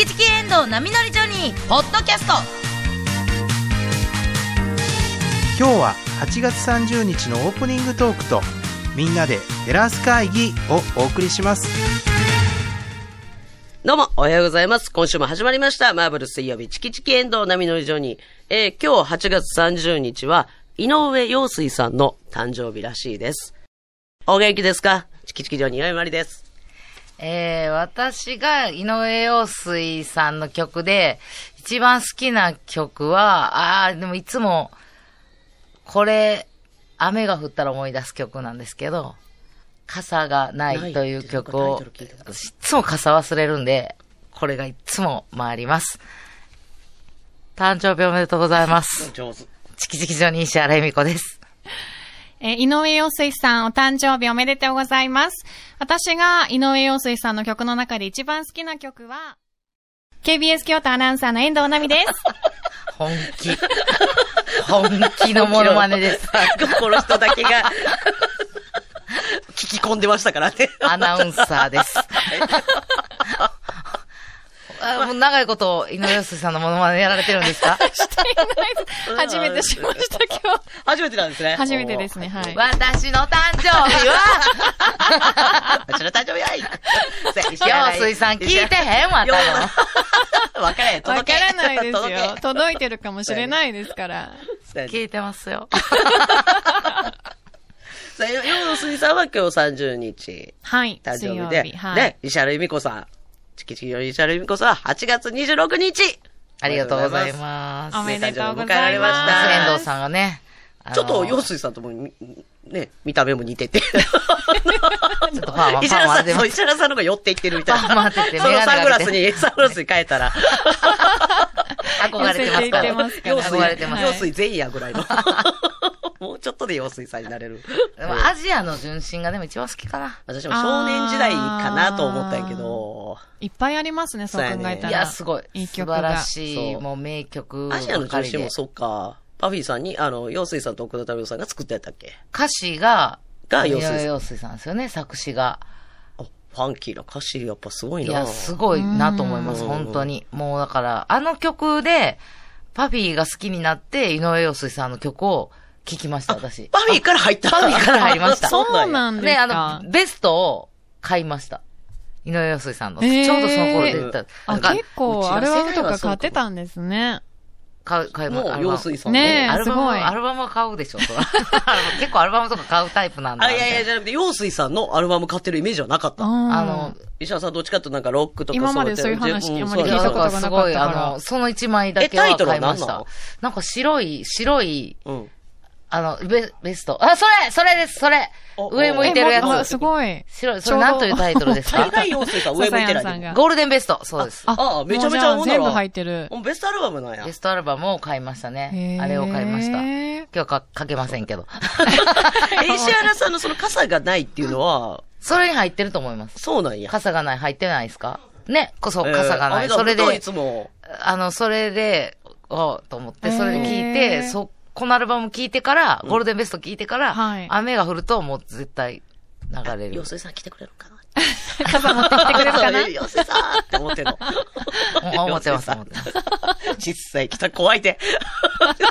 キチキエンドウ波乗りジョニー」ポッドキャスト今日は8月30日のオープニングトークとみんなでテラス会議をお送りしますどうも、おはようございます。今週も始まりました。マーブル水曜日、チキチキエンドウ波乗りジョニー。えー、今日8月30日は、井上陽水さんの誕生日らしいです。お元気ですか？チキチキジョニー、岩井まりです。えー、私が井上陽水さんの曲で、一番好きな曲は、あー、でもいつも、これ、雨が降ったら思い出す曲なんですけど、傘がないという曲を、ないいつも傘忘れるんで、これがいつも回ります。誕生日おめでとうございます。上手。チキチキジョニー石原恵美子です。えー井上陽水さん、お誕生日おめでとうございます。私が井上陽水さんの曲の中で一番好きな曲は、KBS 京都アナウンサーの遠藤奈美です。本気。本気のモノマネです。この人だけが、聞き込んでましたからね。アナウンサーです。あもう長いこと、井上陽水さんのモノマネやられてるんですか？していないです。初めてしました、今日。初めてなんですね。初めてですね、はい。私の誕生日は、私の誕生日は？い。陽水さん聞いてへんわ、多分。わからへん。わ届けからないです届よ。届いてるかもしれないですから。け聞いてますよ。さあ、陽水さんは今日30日、はい。誕生日で、日。はい。で、石原由美子さん、チキチキの石原由美子さんは8月26日ありがとうございます。おめでとうご誕生日を迎えらざいまれましたす。遠藤さんがね、あのちょっと陽水さんともみ、ね、見た目も似てて。ちょっとパーマ、石原さん。石原さんの方が寄っていってるみたいな。パーマ当ててそのメガネサングラスかけてに、サングラスに変えたら。憧れてますから。寄せていってますから陽水、憧れてます。陽水前夜ぐらいの。もうちょっとで陽水さんになれる。アジアの純真がでも一番好きかな。私も少年時代かなと思ったんやけど、いっぱいありますね、そう考えたら。いや、すごい。いい曲が素晴らしい、そうもう名曲。アジアの女子もそっか、パフィーさんに、あの、陽水さんと奥田太郎さんが作ったやったっけ？歌詞が、が陽水さん陽水さんですよね、作詞が。あファンキーな歌詞、やっぱすごいな。いや、すごいなと思います、うん本当に。もうだから、あの曲で、パフィーが好きになって、井上陽水さんの曲を聴きました、私。パフィーから入ったパフィーから入りました そうなんですか。あの、ベストを買いました。井上陽水さんの。ちょうどその頃出てた。あ、なんか結構アルバムと世代はそうか買ってたんですね。買う、買いまもう陽水さんねえアルバムすごいアルバムは買うでしょ、そら 結構アルバムとか買うタイプなんだ。あ、いやいや、みじゃなくて、陽水さんのアルバム買ってるイメージはなかった。ああの、石原さんどっちかとなんかロックとか今までそういうやって話あまんそういや、り聞いたことなかったからごい、あの、その一枚だけは買いました。なんか白い、白い、うん。あの、ベベスト。あ、それそれですそれお上向いてるやつ。すごい。白い、それなんというタイトルですか？大概陽水さん上向いてない ゴールデンベスト。そうです。ああめちゃめちゃ全部入ってる。ベストアルバムなんやベ。ストアルバムを買いましたねあれを買いました。今日はかかけませんけど。え石原さんのその傘がないっていうのは、それに入ってると思います。そうなんや。傘がない、入ってないですか？ね、こそ、えー傘がない。雨それであの、それで、おと思って、それで聞いて、そ、このアルバム聞いてから、ゴールデンベスト聞いてから、はい雨が降るともう絶対流れる陽。水さん来てくれるかな？傘持ってきてくれるかな？陽水さんって思ってんの。お思ってます、思ってます。実際来た怖いて。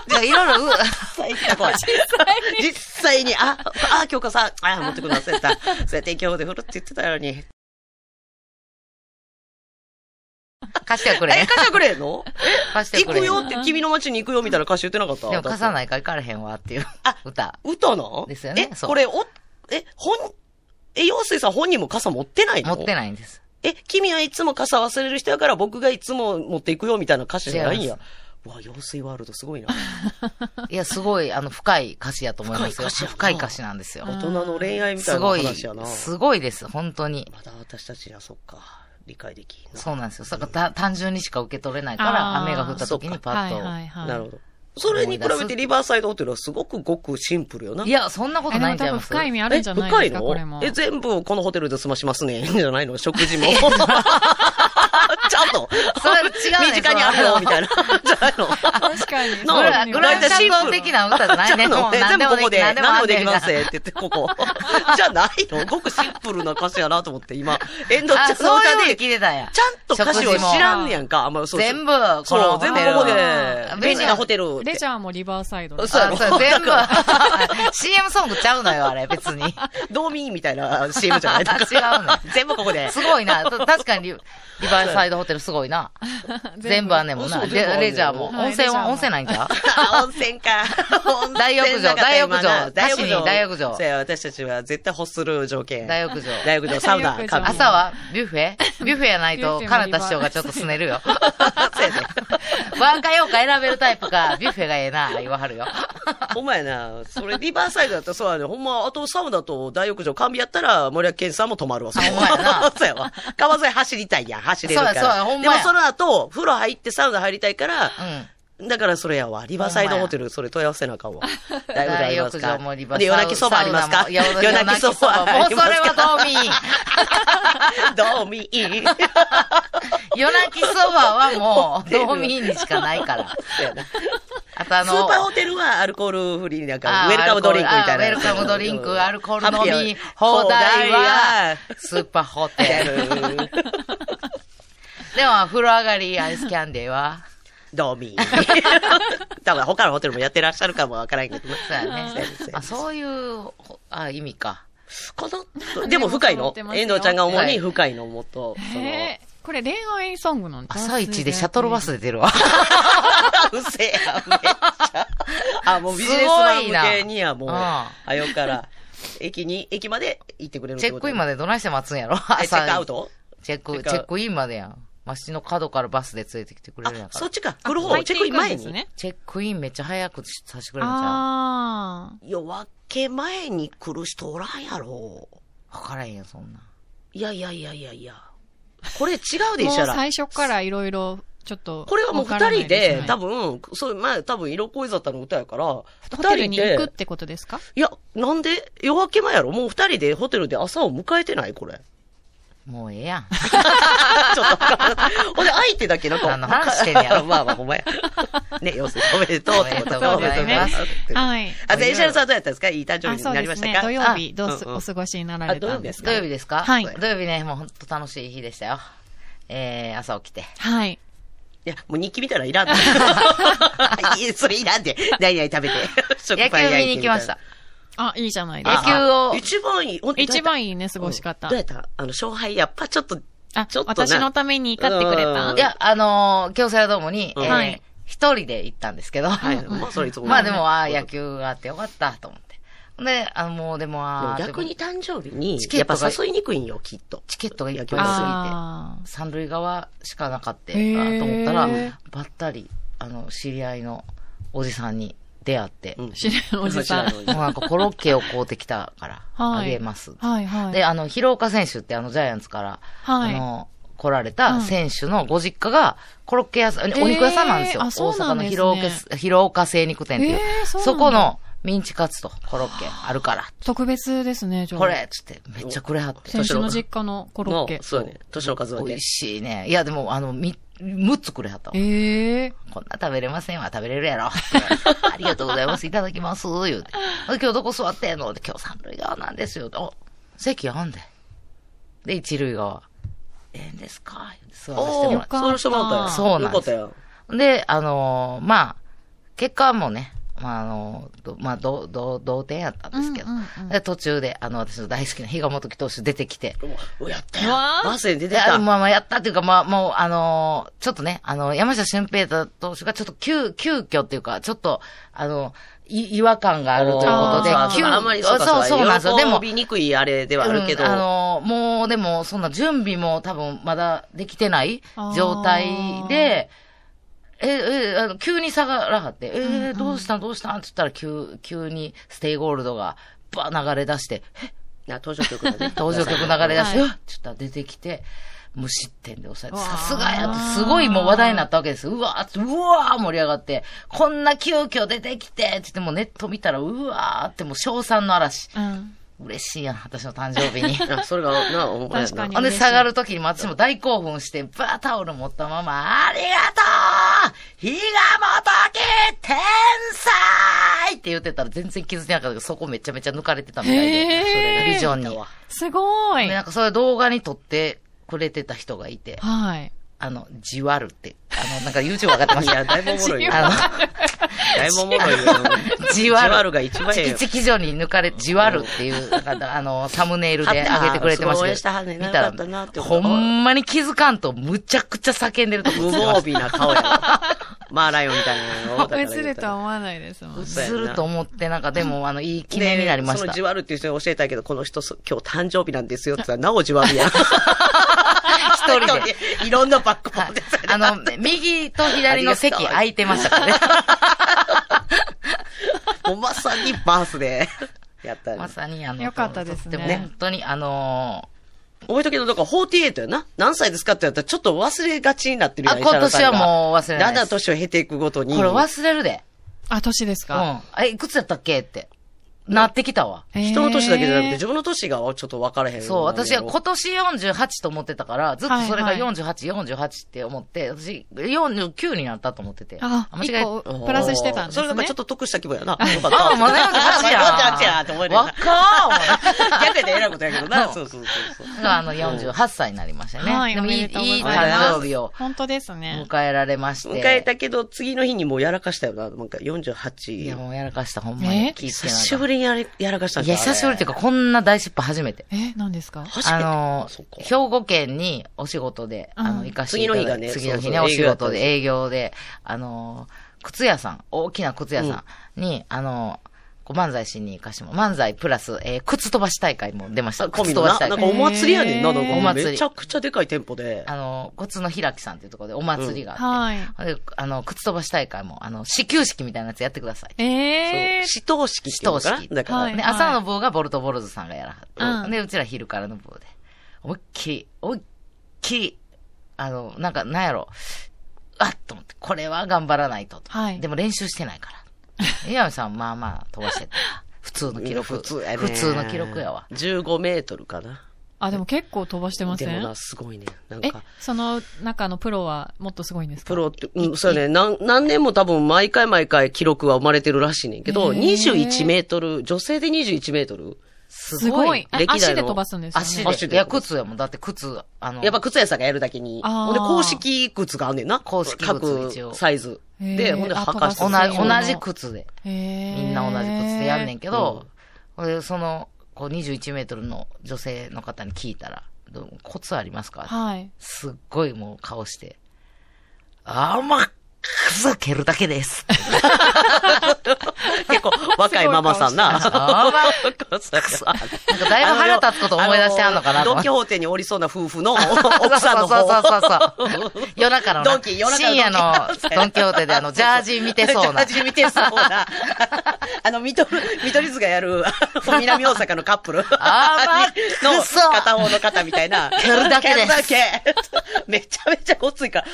じゃあいろいろ、う実際来た怖い。実際に、あ、あ、京子さん、あ、持ってくるの忘れた。そうやって今日で降るって言ってたのに。貸してはくれえ。貸してくれんの？貸してはくれ。行くよって、君の街に行くよみたいな歌詞言ってなかった？でも貸さい。ないから行かれへんわっていうあ歌。歌なんですよねえ、これ、お、え、本、え、陽水さん本人も傘持ってないの？持ってないんです。え、君はいつも傘忘れる人やから僕がいつも持っていくよみたいな歌詞じゃないんやわ、陽水ワールドすごいな。いや、すごい、あの、深い歌詞やと思いますよ。深い歌詞やな深い歌詞なんですよ。大人の恋愛みたいなすごい、話やな。すごいです、本当に。まだ私たちにはそっか、理解でき。そうなんですよ。だか単純にしか受け取れないから、雨が降った時にパッと。はいはいはい。なるほど。それに比べてリバーサイドホテルはすごくごくシンプルよな。いや、そんなことないんちゃ深い意味あるんじゃないですか、これも。え、全部このホテルで済ましますね。じゃないの？食事も。ちゃんのそれ違うね身近にあるの？みたいな。じゃないの？確かに。の？グラグランシャル。ド的な歌じゃないね。全部ここで、何でも何できますって言って、ここ。じゃないの？ごくシンプルな歌詞やなと思って、今、遠藤ちゃあ、んのそういうのに歌で、聞いてたんや。ちゃんと歌詞を知らんねやんか。あんまそうそう全部、このそう、全部ここで。ホ、テル便利なホテル。レジャーもリバーサイドで。そう全部。CM ソングちゃうのよ、あれ、別に。道民みたいな CM じゃない？違うの。全部ここで。すごいな。と確かにリ、リバーサイドホテルすごいな。全部あんねんもんな。そうレジャーも。はい温泉は、温泉ないんちゃう？あ 温泉か。温 泉大浴場大浴場大浴場。大浴場そうや、私たちは絶対欲する条件。大浴場。大浴場、サウナ朝はビュッフェ？ビュッフェやないと、ビュッフェもかなた師匠がちょっとすねるよ。そうやねワンかヨーか選べるタイプか、ビュッフェがええな、言わはるよ。ほんまやな。それ、リバーサイドだったらそうやね。ほんま、あとサウナと大浴場完備やったら、森脇健さんも泊まるわ。ほんまやなそうやわ。川沿い走りたいやん、走れるから。そうやそうやほんまやでもその後、風呂入ってサウナ入りたいから、うん。だからそれやわ。リバーサイドホテル、それ問い合わせなあかんわ。大浴場あ大りますか？で、夜泣きそばありますか？夜 夜泣きそばあもうそれりますかは道民。道民。夜泣きそばはもう、道民にしかないから。あとあの、スーパーホテルはアルコールフリーなんか、あウェルカムドリンクみたいな。あウェルカムドリンク、アルコール飲み放題は、スーパーホテル。でも、風呂上がりアイスキャンデーは、ドミー。多分他のホテルもやってらっしゃるかもわからんけどね。そうやね。あ、そういう、ほあ、意味か。かなでも深いの遠藤ちゃんが主に深いのもっと、これ恋愛ソングなんです朝一でシャトルバスで出るわ。うせや、めっちゃ。あ、もうビジネスマン向けにはもう、すごいなはよから、駅に、駅まで行ってくれるチェックインまで。でどないして待つんやろ？えチェックアウト？チェック、チェックチェックインまでやん。街の角からバスで連れてきてくれるんやあ、から。そっちか。来る方、チェックイン前に。ですね。チェックインめっちゃ早くさせてくれるんちゃあ夜明け前に来る人おらんやろ。うわからへんよ、そんな。いやいやいやいやいや。これ違うあ。でしょら。もう最初からいろいろ、ちょっと。これはもう二人で、す多分、そう、まあ多分色恋沙汰の歌やから、ホテルに行くってことですか？いや、なんで、夜明け前やろ？もう二人でホテルで朝を迎えてない？これ。もうええやん。ちょっと。ほんで、相手だけなんか。何の話してんねやろ まあまあ、ほんまや。ね、要するに、おめでとうってことおめでとうございますおめでとうございますはい。あ、じゃあ、石原さんどうやったんですか？いい誕生あ、日に。なりますしたか？土曜日、どうお過ごしになられたんですか？土曜日ですか？はい土曜日ね、もうほんと楽しい日でしたよ。えー、朝起きて。はい。いや、もう日記見たらいらん。いやそれいらんで。何々食べて。食野パン焼いて球見に行きました。。あ、いいじゃないです野か。球をあ一番いい。一番いいいね、過ごし方どう。やった？あの、勝敗、やっぱちょっと、あちょっ、とな私のために勝ってくれた？うんいや、あのー、京セラドームに、えーはい一人で行ったんですけど。はい。まあ、それいつも。まあでも、ああ、野球があってよかったと思って。で、あの、もうでも、あー逆に誕生日にチ、ケやっぱ誘いにくいんよ、きっと。チケットがいっぱいすぎて、あ三塁側しかなかったと思ったら、ばったり、あの、知り合いのおじさんに出会って、うん知らんおじさんなんかコロッケを買うてきたから、はいあげます。あ。はいはい。で、あの、広岡選手ってあの、ジャイアンツから、はいあの、来られた選手のご実家が、コロッケ屋さん、お肉屋さんなんですよ。大阪の広岡、広岡精肉店っていう。えーそうそこのミンチカツとコロッケあるから、特別ですね、じゃあこれつって、めっちゃくれはって。選手の実家のコロッケの。そうやね。年の数だけ美味。しいね。いや、でも、あの、み、6つくれはったわ。ええこんな食べれませんわ、食べれるやろ。ありがとうございます、いただきます、言うて。今日どこ座ってんの？って、今日三塁側なんですよ。お、席あんで。で、一塁側。ええんですか？言うて座らせておもらっー、そうしてもらったよ。そうなんですよかったよ。て。で、あのーまあ、結果もね、まあ、あの、どまあ、ど、ど、同点やったんですけど、うんうんうんで途中で、あの、私の大好きな比嘉元樹投手出てきて、うわやったよ。バスで出てた。まあまあ、やったっていうか、まあ、もう、あのーちょっとね、あの、山下舜平大投手がちょっと急、急遽っていうか、ちょっと、あの、い違和感があるということで急あんまりそうかそう、そうなんですよ。でも、喜びにくいあれではあるけど。うんあの、もうでも、そんな準備も多分まだできてない状態で、え、え、あの急に下がらはって、えーどうしたんどうしたんって言ったら、急、急にステイゴールドが、ば流れ出して、え？な登場曲がね。登場曲流れ出して、ちょっと出てきて、無失点で抑えて、さすがやすごいもう話題になったわけです。うわーって、うわー盛り上がって、こんな急遽出てきて、って言ってもネット見たら、うわーってもう賞賛の嵐。うん。嬉しいやん、私の誕生日に。あそれが、な、ほんまやな確かにほんで下がるときにも私も大興奮して、バータオル持ったまま、ありがとう比嘉元樹天才って言ってたら全然気づいてなかったけど、そこめちゃめちゃ抜かれてたみたいで、それがビジョンに。すごい。で、なんかそれ動画に撮ってくれてた人がいて、はい。あの、じわるって、あの、なんか YouTube 上がってました。いや、だいぶおもろいよ。あだいぶおもろいよ。の、じわる。じわるが一番ええよチキチキ状に抜かれ、じわるっていう、なんかあの、サムネイルで上げてくれてまあーそう応援ししたはんね見たら、ほんまに気づかんと、むちゃくちゃ叫んでるとこ無防備な顔やろ。マーライオンみたいなのを。映るとは思わないですもんね。そうやすると思って、なんかでも、あの、いい記念になりましたでそのじ。わるっていう人に教えたけど、この人、そ今日誕生日なんですよって言ったら、なおじわるやん。一人で。いろんなバッグ持はいってたあの、右と左の席空いてましたからね。もうまさにバースデー。やったねまさにあの、よかったですねとっても本当にあの覚えとけど、だから48やな。何歳ですかって言ったら、ちょっと忘れがちになってるあ、やん今年はもう忘れない。だんだん年を経ていくごとに。これ忘れるで。あ、年ですうか、ん。え、いくつやったっけって。なってきたわ。人の年だけじゃなくて、自分の年がちょっと分からへん。そう、私は今年48と思ってたから、ずっとそれがはいはい48、48って思って、私49になったと思ってて。あ、間違えプラスしてたんですね。それなんかちょっと得した気分やな。よかった。あ、まだ48 や。48やって思える若ー 逆で偉いことやけどな。うんそうそうそうそう。が、あの、48歳になりましたね。はいでもいい、いい誕生日を本当ですね。迎えられまして。迎えたけど、次の日にもうやらかしたよな。なんかいや、48。もうやらかした、ほんまに。久しぶりにやりやらかしたんいや、久しぶりっていうか、こんな大失敗初めて。え、何ですか？初めて。あの兵庫県にお仕事で、うんあの、行かしていただいて、次の日がね次の日ね、お仕事で営営業で、あの、靴屋さん、大きな靴屋さんに、あの、こう漫才しに行かしても、漫才プラス、えー靴飛ばし大会も出ました。靴のな。なんか飛ばし大会。お祭りやねんな。なんかお祭りめちゃくちゃでかい店舗で。あの、靴の開きさんっていうところでお祭りがあって、はい。であの、靴飛ばし大会も、あの、始球式みたいなやつやってください。えー。死闘式死闘式だから、はいで、朝の部がボルトボルズさんがやらはって、うんで、うちら昼からの部で、思いっきり、思いっきり、あの、なんか、なんやろ、あっと思って、これは頑張らないと。はいでも練習してないから。岩見さん、まあまあ飛ばしてて。普通の記録。普通やね。普通の記録やわ。15メートルかな。あ、でも結構飛ばしてません？でもな、すごいね。なんえか、、その中のプロはもっとすごいんですか？プロって、うん、そうやね。何、何年も多分毎回毎回記録は生まれてるらしいねんけど、へー21メートル、女性で21メートル。すごい。あ歴代の足で飛ばすんですよね。足で。足でいや、靴やもん。だって靴、あの、やっぱ靴屋さんがやるだけに。ほんで、公式靴があんねんな。公式靴各サイズ。で、ほんで、あ履かして同じ、靴で。みんな同じ靴でやんねんけど、ほんでその、こう21メートルの女性の方に聞いたら、どうコツありますか？はい。すっごいもう顔して、あーまっくそ蹴るだけです。結構若いママさんな。なんかだいぶ腹立つこと思い出してはんのかなドンキホーテにおりそうな夫婦の 奥さんのそうそうそう方。そうそう。夜中のな、深夜のドンキホーテであの、ジャージ見てそうな。ジャージ見てそうな。あの、見取る、見取り図がやる、南大阪のカップル。あーまっ の片方の方みたいな。蹴るだけです蹴るだけ。めちゃめちゃごついから。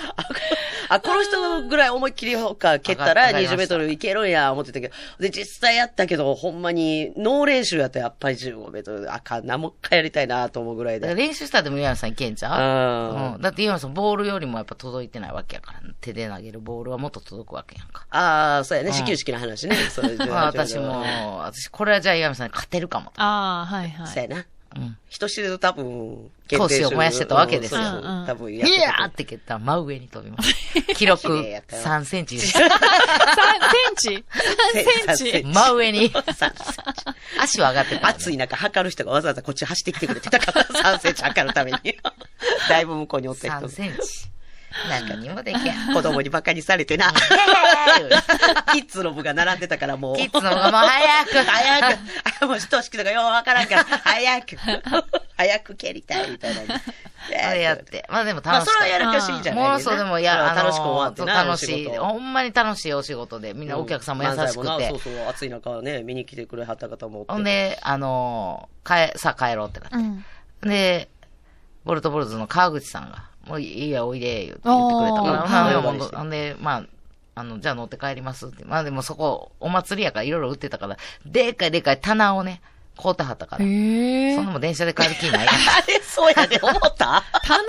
ああ、この人ぐらい思いっきりか蹴ったらわかりました20メートルいけるんや、思ってたけど。で、実際やったけど、ほんまに、脳練習やったらやっぱり15メートル、あかんな、もう一回やりたいなと思うぐらいで。練習したらでも岩見さんいけんちゃううんうん。だって岩見さんボールよりもやっぱ届いてないわけやから、手で投げるボールはもっと届くわけやんか。ああ、そうやね、うん始球式の話ね。それ まあ私も、私これはじゃあ岩見さんに勝てるかもと。ああ、はいはい。そうやな。うん。人知れず多分、闘志を燃やしてたわけですよ多分いやってたと思うやーって蹴ったら真上に飛びます。記録綺麗やったよ3センチです。3センチ ?3 センチ？真上に。足は上がってた。暑い中測る人がわざわざこっち走ってきてくれてたから、3センチ測るために。だいぶ向こうにおった人3。センチ。何にもできへん。子供に馬鹿にされてな。キッズの部が並んでたからもう。キッズの方がもう早く。早く。あもう人式とかようわからんから、早く。早く蹴りたいみたいな。あれやって。まあでもまあ、楽しかった。それはやる気しいんじゃないもうそうでも、いや、楽しく終わってそうな。楽しい。ほんまに楽しいお仕事で、みんなお客さんも優しくてなそう。そう、暑い中ね、見に来てくれはった方も。ほんで、あのー、帰、さあ帰ろうってなって。うん。で、ボルトボルズの川口さんが、もういいや、おいで、言って言ってくれたから、おー。まあでもはいほんで、まあ、あの、じゃあ乗って帰りますって。まあでもそこ、お祭りやからいろいろ売ってたから、でかいでかい棚をね、買うてはったから。そん。なもん電車で帰る気ない。あれ、そうやで、思った？棚？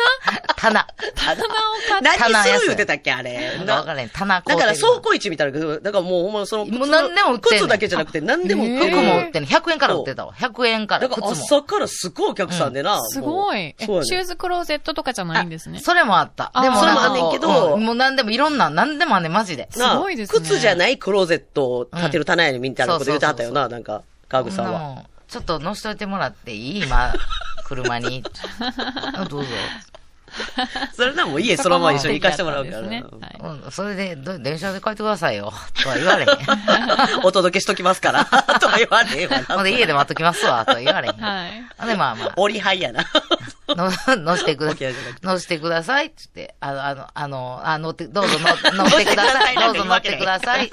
棚。棚を買っ何棚する言うてたっけ、あれ。なんかわからへん。棚買だから倉庫市みたいな、だからもうほんまその、もう何でも売って靴だけじゃなくて何でも売って服るも売ってんの。100円から売ってたわ。100円から。だから。朝からすごいお客さんでな。すごい。シューズクローゼットとかじゃないんですね？それもあった。あでもそれもあんねんけどうんもう何でもいろんな、何でもあんねん、マジで。すごいですね靴じゃないクローゼットを立てる棚やねんみたいなこと言うてはったよな、なんか、川口さんは。ちょっと乗しといてもらっていい？今、車に。どうぞ。それなもう家そのまま一緒に行かしてもらうから。ねはいうん、それで、ど電車で帰ってくださいよ。とは言われへん。お届けしときますから。とは言われへんわな。ほんで家で待っときますわ。とは言われへん。はい。で、まあまあ。折りはいやな。の、乗してくだ乗してくださいって言って、あの、あの、あの、あ乗って、どうぞ乗乗ってください。どうぞ乗ってください。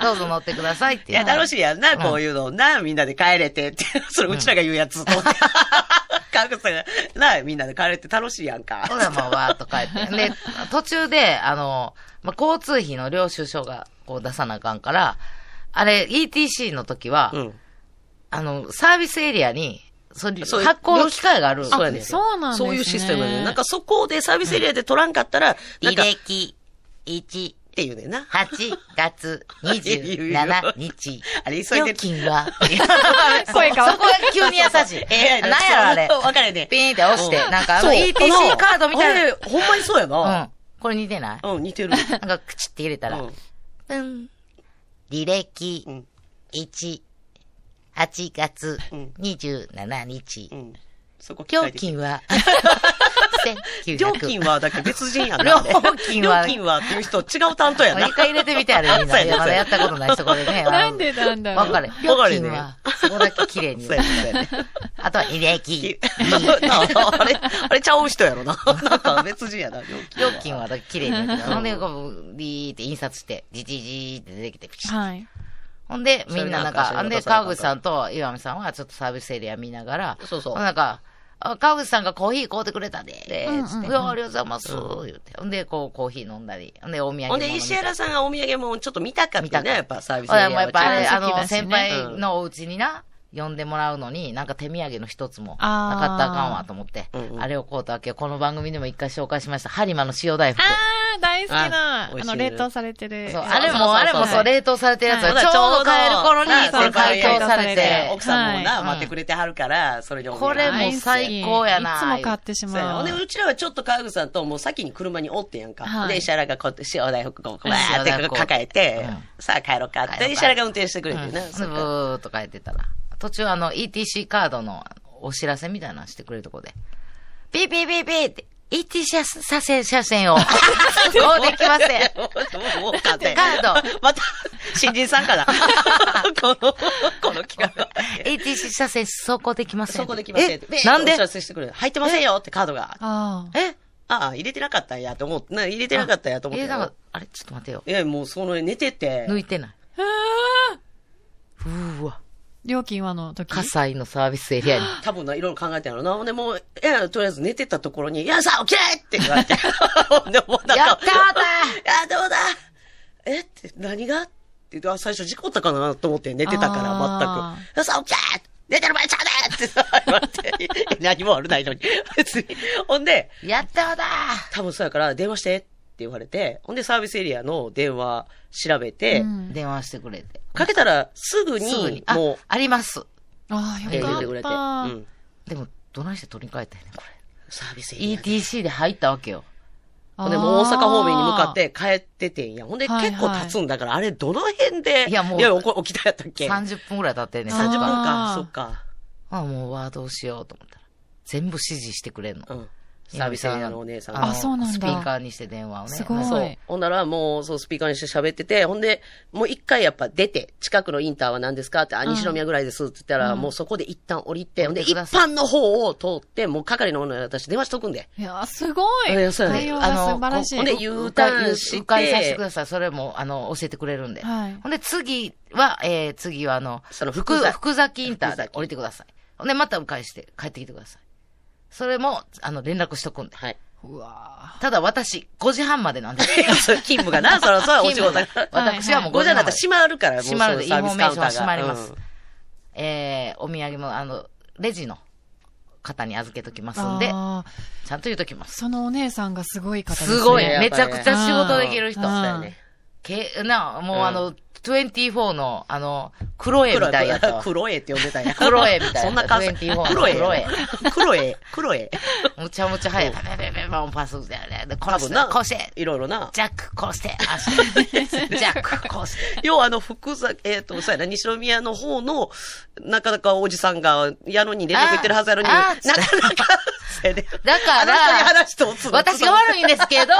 どうぞ乗ってくださいっていや、楽しい。しいやんな、こういうの。な、みんなで帰れてって。それうちらが言うやつと思って。川口さんが、な、みんなで帰れて楽しいやんか。ほら、もうわーっと帰って。で、途中で、あの、まあ、交通費の領収書が、こう出さなあかんから、あれ、ETC の時は、うん。あの、サービスエリアに、そそういう発行の機会がある。そうやねん。そうなんですねそういうシステムやねん。なんかそこでサービスエリアで取らんかったら、なんか、っ歴1、ていうねんな。8月27日。あれ、急い料でる。金は、声変わっそこは急に優しい。えなんやろあれ。わかるね。ピーンって押して、うんなんかあのそう ETC カードみたいな。ほんまにそうやうな。ん。これ似てない？うん、似てる。なんか、口って入れたら、うんうん。履歴うん1、8月うん27日う。ん。そこ料金は、1900。料金は、だから別人やな。料金は料金はっていう人違う担当やな。一回入れてみてあれ、みんな。まだやったことない人これね。なんでなんだろう。わかれ。わ料金は、そこだけ綺麗にあとは履歴。あれ、あれちゃう人やろな。なんか別人やな、料金はだけ綺麗に。ほんで、こう、ビーって印刷して、ジジジーって出てきて、ピシッはい。ほんで、みんななんか、ほんで、川口さんと岩見さんはちょっとサービスエリア見ながら、そうそうなんか、あ川口さんがコーヒー買うてくれたで、つって、うわありがとうございます、言って。ほんで、こう、コーヒー飲んだり、ほんで、お土産ほんで、物石原さんがお土産もちょっと見たかっ見たね、やっぱサービスほら、もうやっぱあの、先輩のお家にな、呼んでもらうのに、なんか手土産の一つもなかったらあかんわと思って、うんうん。あれを買うたわけよ。この番組でも一回紹介しました。ハリマの塩大福。あー、大好きな、あの、あ美味しいね冷凍されてる。そう、あれも、あれもそう、冷凍されてるやつはい。がちょうど帰る頃に、はい。それ解凍されはいて、奥さんもな、はい。待ってくれてはるから、それでこれもう最高やな。い。つも買ってしまう。ほんで、うちらはちょっと川口さんともう先に車におってんやんか。はい。で、石原がこうやって塩大福こう、わーって抱えて、うん。さあ帰ろうかって、石原が運転してくれてうん、な。で、ブーっと帰ってたら。途中あの、ETC カードのお知らせみたいなのしてくれるとこで。ピーピーピーピーって、ETC 車線、車線を。もうできません。もう。カードまた、新人さんかな。この、この企画。ETC 車線走行できません。そこできません。えなんで。入ってませんよってカードが。ああ。えああ、入れてなかったんやと思って、な入れてなかったんやと思ってよ。えなんか、あれ、ちょっと待てよ。いや、もうその寝てて。抜いてない。うーわ。料金はの時？火災のサービスエリアに。多分な、いろいろ考えてんやろな。ほんで、もう、いや、とりあえず寝てたところに、いやさ、起きれって言われて。ほんで、もうなんか、やったーだ やどうだえって、何が？って言って、あ最初事故ったかなと思って寝てたから、あ全く。いやさ、起きれ寝てる場合ちゃうねってさ 言われて、何も悪ないのに。別に。ほんで、やったーだ多分そうやから、電話して言われて、ほんでサービスエリアの電話調べて、うん電話してくれて。かけたらすぐにもう、、あります。ああ、えよか言ってくれて。った。うん。でも、どないして取り替えたんやねん、こサービスエれ。リアで。ETC で入ったわけよ。ほんで、もう大阪方面に向かって帰っててんや。ほんで、はいはい結構経つんだから、あれ、どの辺で、いやもういや、おこ起きたやったっけ？30分くらい経ってんねん、あー30分30分。かそっか。あ、もう、わあ、どうしようと思ったら。全部指示してくれんの。うん。サービスエリアのお姉さんあのが。あそうなんだスピーカーにして電話をね。すごいそう。ほんなら、もう、そう、スピーカーにして喋ってて、ほんで、もう一回やっぱ出て、近くのインターは何ですかって、あ、うん西宮ぐらいですって言ったら、うんもうそこで一旦降りて、ほんで、一般の方を通って、もう係の女に私電話しとくんで。いや、すごい。いやそうやね対応が素晴らしい。ほんで、う U ターンして、迂回させてください。それも、あの、教えてくれるんで。はいほんで、次は、えー、次は、あの、その福福崎インターで降りてください。ほんで、また迂回して帰ってきてください。それも、あの、連絡しとくんで。はい。うわただ、私、5時半までなんです。そう勤務がな、そろそろお仕事が。私はもう5 5時半まで時になったら閉まるから、もう閉まるで。インフォメーション閉まりますうんえー、お土産も、あの、レジの方に預けときますんで、ちゃんと言うときます。そのお姉さんがすごい方ですね。すごい、めちゃくちゃ仕事できる人。うんだよね。けな、もううんあの、24の、あの、黒絵みたいやったわ。黒絵って呼んでたんや。黒絵みたいな そんな関西。24の黒絵。黒絵黒絵。黒絵。むちゃむちゃ早い。ペペペペペンパスで、で、多殺す分な。こうして、いろいろな。ジャック、こうして、あして、ジャック、こうして。要はあの、福崎、えっ、と、そうやな、西宮の方の、なかなかおじさんが、矢野に連絡行ってるはずやのに、なかなか、だから私が悪いんですけど、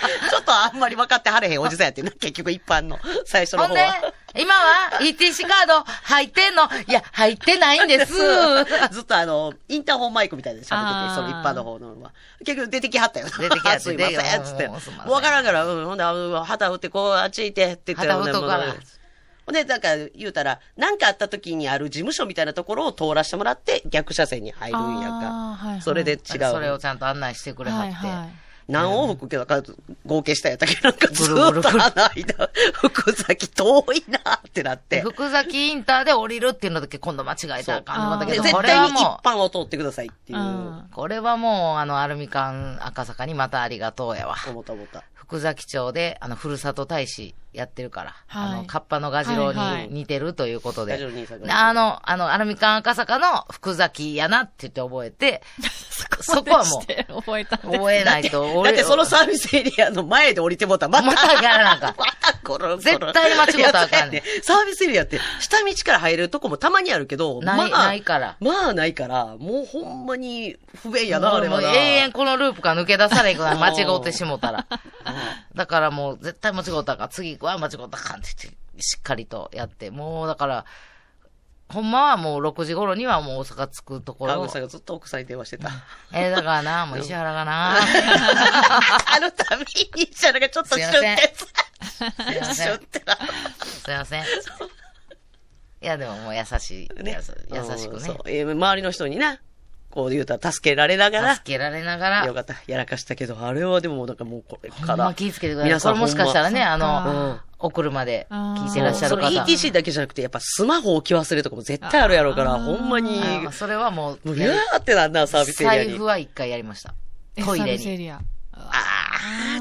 ちょっとあんまり分かってはれへんおじさんやってな、結局一般の、最初の方は。、今は ETC カード入ってんの？いや、入ってないんです。ずっとあの、インターホンマイクみたいで喋ってて、その一般の方のは。結局出てきはったよ。出てきはって すいません、つって。わからんから、うん、ほんで、旗振って、こう、あっち行って、って言って。旗振っとくからほんでだから言うたら、何かあった時にある事務所みたいなところを通らせてもらって、逆車線に入るんやんあーはいか。はいそれで違う。それをちゃんと案内してくれはって。はいはい。何往復けどか、合計したやったっけ？なんかずっとあの間、福崎遠いなってなって。福崎インターで降りるっていうのだけ今度間違えたらあかんと思ったけでど、絶対に一これはも般を通ってくださいっていうう、ん。う、これはもう、あの、アルミ缶赤坂にまたありがとうやわ。思った思った。福崎町で、あの、ふるさと大使やってるから、はい。あの、カッパのガジロに似てるということで、ガジロウ兄さんがであの、あの、アルミ缶赤坂の福崎やなって言って覚えて、そこはもして覚えた覚えないと、だってそのサービスエリアの前で降りてもうたらまた、またやらなあかん。また絶対間違ったらあかんねサービスエリアって下道から入れるとこもたまにあるけど、ないまあ、ないから。まあないから、もうほんまに不便やな、あれはな。もう永遠このループから抜け出されんくなる間違ってしもたら。だからもう絶対間違ったかん。次は間違ったかんって言って、しっかりとやって。もうだから、ほんまはもう6時頃にはもう大阪着くところ川口。さんがずっと奥さんに電話してた。えーだからな、もう石原がな。あのたびに、じゃなんかちょっとシュッてすいません。すいません。いや、でももう優しい。ね優しくね。そう。え周りの人にな、こう言うたら助けられながら、助けられながら。よかった。やらかしたけど、あれはでもなんかもうこれから。ま気ぃつけてください。皆さんこれもしかしたらね、あの、お車で聞いてらっしゃる方。その ETC だけじゃなくて、やっぱスマホ置き忘れとかも絶対あるやろうから、ほんまに、あそれはもう、もう、うわーってなんだ、サービスエリアに財布。は一回やりました。えトイレに。サービスエリア。あ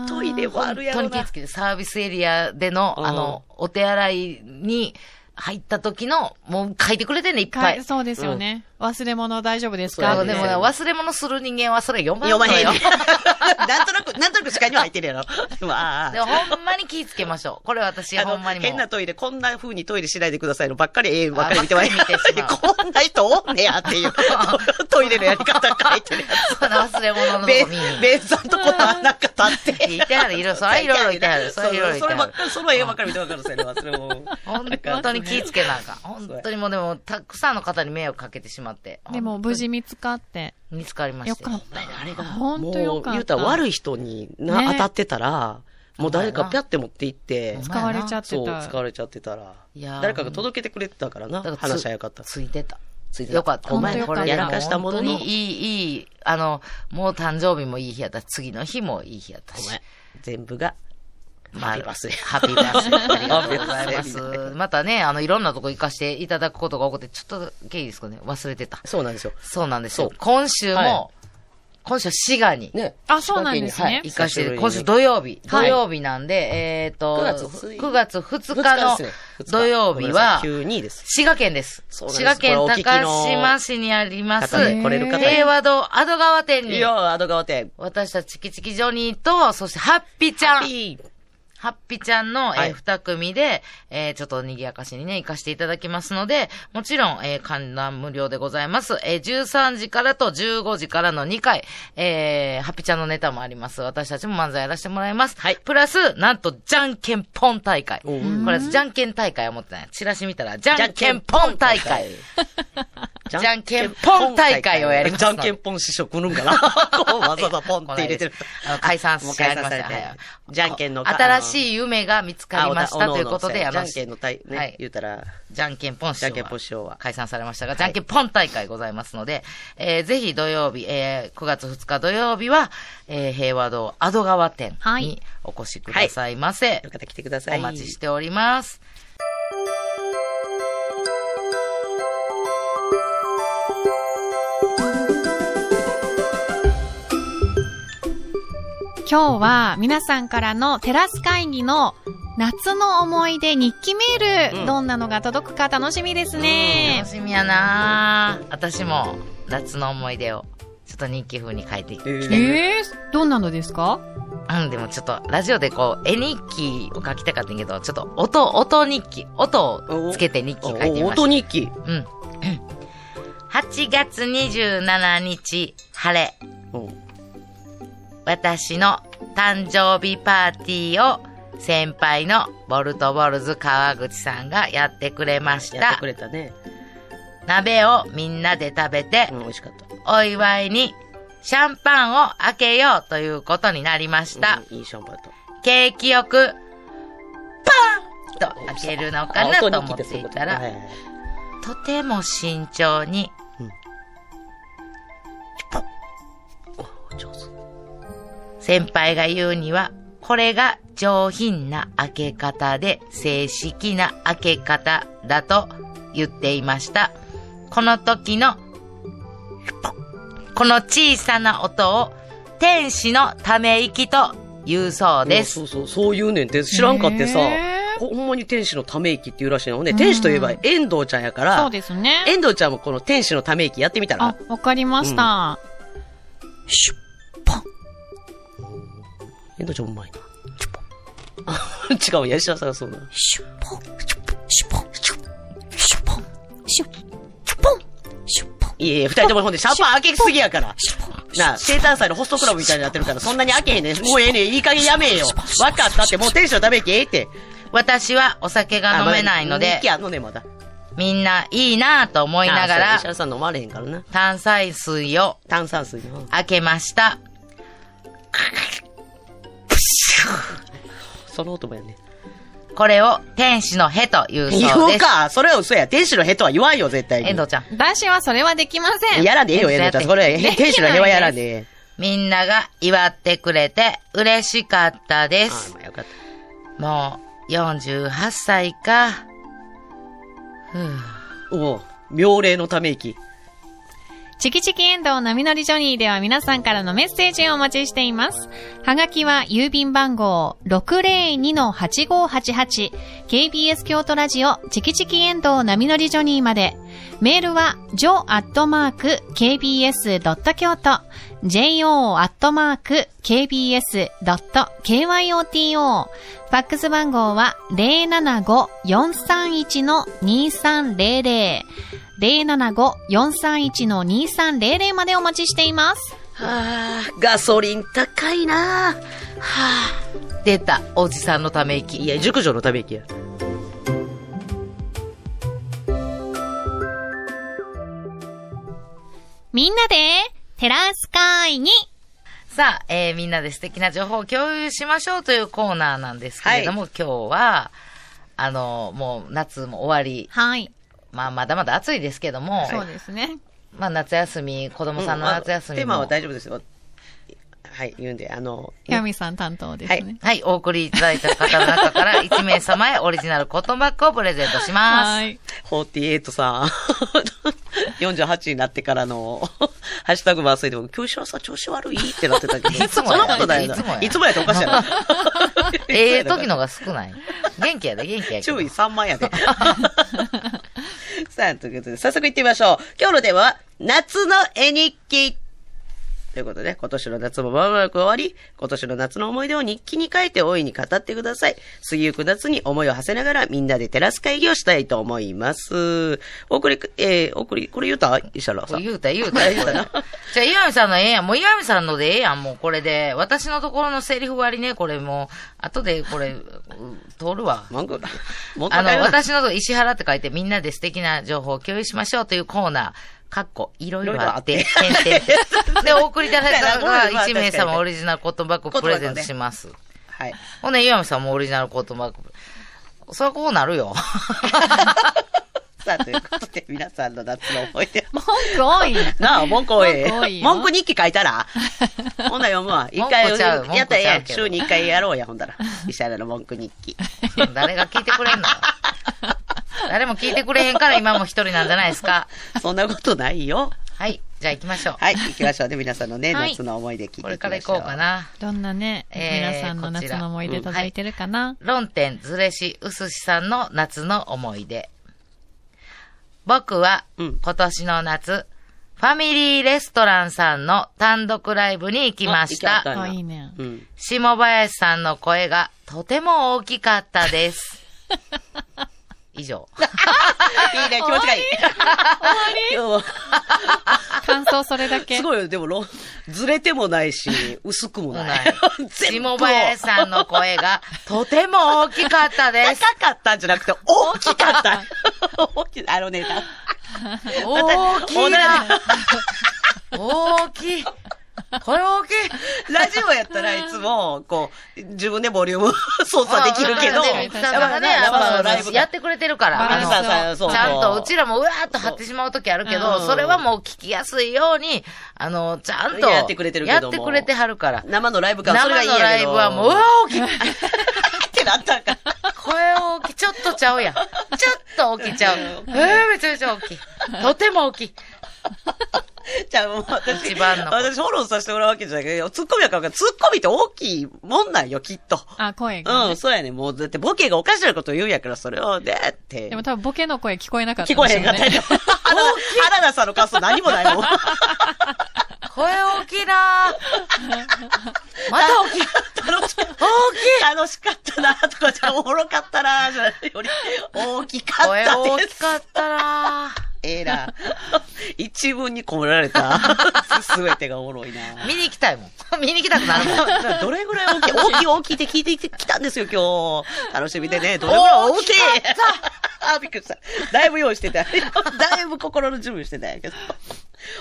あ、トイレもあるやろな本当に気ぃつ。けて、サービスエリアでの、うんあの、お手洗いに入った時の、もう書いてくれてんね、いっぱい。はい、そうですよね。忘れ物大丈夫ですか？そうでもね、忘れ物する人間はそれ読まん読まへん。なんとなく、なんとなく視界には入ってるやろ。うわでもほんまに気ぃつけましょう。これ私ほんまに。変なトイレ、こんな風にトイレしないでくださいのばっかり、ええばっかり見てはあばっかり見てしまうこんな人おんねやっていう、トイレのやり方書いてるやその忘れ物のつ。べとこ見に。べんさんとこなんか立って。いてはる、いろ、それいろいろいてはる。それいろいろいてはる。そればっかり、その絵ばっかり見てわかる、それ忘れ物。本当に気ぃつけなあかん。本当にもうでも、たくさんの方に迷惑かけてしまって。でも、無事見つかって。見つかりまよしたかった。あれが、本当よかった。もう言うたら悪い人にな、ね当たってたら、もう誰かピャって持って行って、使われちゃってそう、た。使われちゃってたらいやー、誰かが届けてくれてたからな、だからつ話はよかった。ついてた。ついてたよかった。ほんまやほんとよかったやらかしたものにいい、いい、あの、もう誕生日もいい日やったし次の日もいい日やったしごめん。全部が、ハッピーバースデー。ハッピーバースデー。ありがとうございます。またね、あの、いろんなとこ行かしていただくことが多くて、ちょっとだけいいですかね。忘れてた。そうなんですよ。そうなんですよそう。今週はも、今週滋賀にね。あそうなんですねはい行かして今週土曜日。土はい曜日なんで、えっと、9月2 9月2日二の土曜日はい92です。滋賀県です。そうなんです滋賀県高の島市にあります、平和堂アド川店に、いや、アド川店。私たちチキチキジョニーと、そしてハッピーちゃん、いい。ハッピーちゃんの、はいえー二組で、えーちょっと賑やかしにね、行かせていただきますので、もちろん、えー観覧無料でございます。えー13時からと15時からの2回、えーハッピーちゃんのネタもあります。私たちも漫才やらせてもらいます。はいプラス、なんと、じゃんけんぽん大会。これ、じゃんけん大会を持ってない。チラシ見たら、じゃんけんぽん大会。じゃんけんぽん大会をやりますじゃんけんぽん師匠来るんかな わざわざポンって入れてる。解散してやりました。解散されてはいじゃんけんの新しい夢が見つかりましたということで、あのじゃんけんの大、ね、はい言うたら、じゃんけんぽん師匠は。じゃんけんぽん師匠は解散されましたが、いじゃんけんぽん大会ございますので、えーぜひ土曜日、えー9月2日土曜日は、えー平和堂アド川店はいにお越しくださいませ。よかったら来てください。お待ちしております。今日は皆さんからのテラス会議の夏の思い出日記メール、うんどんなのが届くか楽しみですね楽。しみやな私も夏の思い出をちょっと日記風に書いてきて、ええーー、どんなのですか？うん、でもちょっとラジオでこう絵日記を書きたかったんやけど、ちょっと音、音日記、音をつけて日記書いてみおました。音日記。うん。8月27日、晴れ。うん私の誕生日パーティーを先輩のボルトボルズ川口さんがやってくれましたやってく。れたね。鍋をみんなで食べてう、ん、美味しかった。お祝いにシャンパンを開けようということになりました。うんいいシャンパンと。景気よく、パーンと開けるのかなと思っていたら、とても慎重に、先輩が言うには、これが上品な開け方で正式な開け方だと言っていました。この時の、この小さな音を天使のため息と言うそうです。そうそう、そう言うねんって知らんかってさ、ほんまに天使のため息って言うらしいのね。天使といえば遠藤ちゃんやから、そうですね。遠藤ちゃんもこの天使のため息やってみたらあ、わかりました。シュッ。遠藤ちゃんうまいな。チュッポン。違う、ヤシラさんがそうな。シュポン、シュポン、シュポン、シュポン、シュポン、シュポン、シュポン、いやいや、二人ともほんでシャンパン開けすぎやから。なあ、生誕祭のホストクラブみたいになってるから、そんなに開けへんねん。もうええねん。いい加減やめえよ。わかったって、もう天使のため息ええって。私はお酒が飲めないのであまだ日、記あんのね、まだ。みんないいなぁと思いながあそうら石、原さん飲まれへんからな。炭酸水を炭酸水な。開けました。その音もやね。これを天使のヘと言う言そうです。うかそれは嘘や。天使のヘとは言わんよ、絶対に。遠藤ちゃん。私はそれはできません。やらんでええよ、遠藤ちゃん遠藤ちゃん。これ、天使のヘはやらんでええ。みんなが祝ってくれて嬉しかったであす。まあよかった。もう48歳か。ふうおう妙齢のため息。チキチキエンドウ波乗りジョニーでは皆さんからのメッセージをお待ちしています。はがきは郵便番号 602-8588KBS 京都ラジオチキチキエンドウ波乗りジョニーまで。メールは jo.kbs. 京都 jo.kbs.kyoto ファックス番号は075-431-2300 075-431-2300までお待ちしています。はあ、ガソリン高いなはあ。出た、おじさんのためい息。や、熟女のため息や。みんなで、テラス会議さあ、えー、みんなで素敵な情報を共有しましょうというコーナーなんですけれども、今日は、あの、もう夏も終わり、はい。まあまだまだ暑いですけども、そうですね。まあ夏休み、子供さんの夏休みも、テーマは大丈夫ですよ。はい、言うんで、あの、ヤミさん担当ですね。はい、お送りいただいた方の中から 1名様へオリジナルコットンバッグをプレゼントします。はい。48さん、48になってからの、ハッシュタグ回すいでも、今日石原さん調子悪いってなってたけど、いつもやそんなことないよいつもやいつもやっておかしいやろ。ええ時のが少ない。元気やで、元気やけど注意3万やで。さあ、ということで、早速行ってみましょう。今日のテーマは、夏の絵日記。ということで、今年の夏もまもなく終わり、今年の夏の思い出を日記に書いて大いに語ってください。過ぎゆく夏に思いを馳せながらみんなでテラス会議をしたいと思います。お送り、えー、お送り、これ言うた？石原さん。言うた言うた言うた。じゃあ、岩見さんのええやん。もう岩見さんのでええやん。もうこれで。私のところのセリフ割りね、これもう、後でこれ、う通るわ。文句、あの、私のとこ石原って書いてみんなで素敵な情報を共有しましょうというコーナー。かっこ、いろいろあって、点々 で、お送りいただいたのがまあ1名様オリジナルコットンバッグをプレゼントします。はい。ほんで、岩見さんもオリジナルコットンバッグ。それはこうなるよ。さあ、ということで、皆さんの夏の思い出を。文句多い。なあ、文句多い。文句日記書いたらほんなら読むわ。一回、やったらええやん週に一回やろうや、ほんだら。石原の文句日記。誰が聞いてくれんの？誰も聞いてくれへんから今も一人なんじゃないですか。そんなことないよ。はい。じゃあ行きましょう。はい、行きましょうね。皆さんのね、はい夏の思い出聞いていきましょう。これから行こうか。な。どんなね、えー皆さんの夏の思い出届いてるかな、論点ずれしうすしさんの夏の思い出。僕はうん今年の夏、ファミリーレストランさんの単独ライブに行きました。あいいね。うん。下林さんの声がとても大きかったです。以上。いいね、気持ちがいい。今日感想それだけ？すごいよ。でもろ、ずれてもないし、薄くもない。下林さんの声がとても大きかったです。高かったんじゃなくて、大きかった。大き い。あのね、大きいな。大きい。これ大きい。ラジオやったらいつも、こう、自分でボリューム操作できるけど、やってくれてるから。ちゃんと、うちらもうわーっと張ってしまうときあるけど、うんそれはもう聞きやすいように、あの、ちゃんと、やってくれてるやってくれてはるから。生のライブ感それが生いいんやけど。のライブはもう、うわー大きい。ってなったんか。声大きい。ちょっとちゃうやん。ちょっと大きいちゃう。えー、めちゃめちゃ大きい。とても大きい。じゃあもう私、一番の私フォローさせてもらうわけじゃないけど、ツッコミやから、ツッコミって大きいもんなんよ、きっと。あ、声が、ねうん、そうやね。もう、だってボケがおかしなこと言うんやから、それを、でって。でも多分ボケの声聞こえなかった聞こえへんかったね。よ。原田原田さんの感想何もないもん。声大きいなまた大きい。楽しかった。楽しかったな、とかじゃおもろかったな、じゃより、大きか声ったです。大きかったなええな。一文に込められた、すべてがおもろいな。見に行きたいもん。見に行きたくなるもん。どれぐらい大きい大きい大きいって聞いてきたんですよ、今日。楽しみでね。どれぐらい大きいあ、びっくりした。だいぶ用意してた。だいぶ心の準備してたんやけど。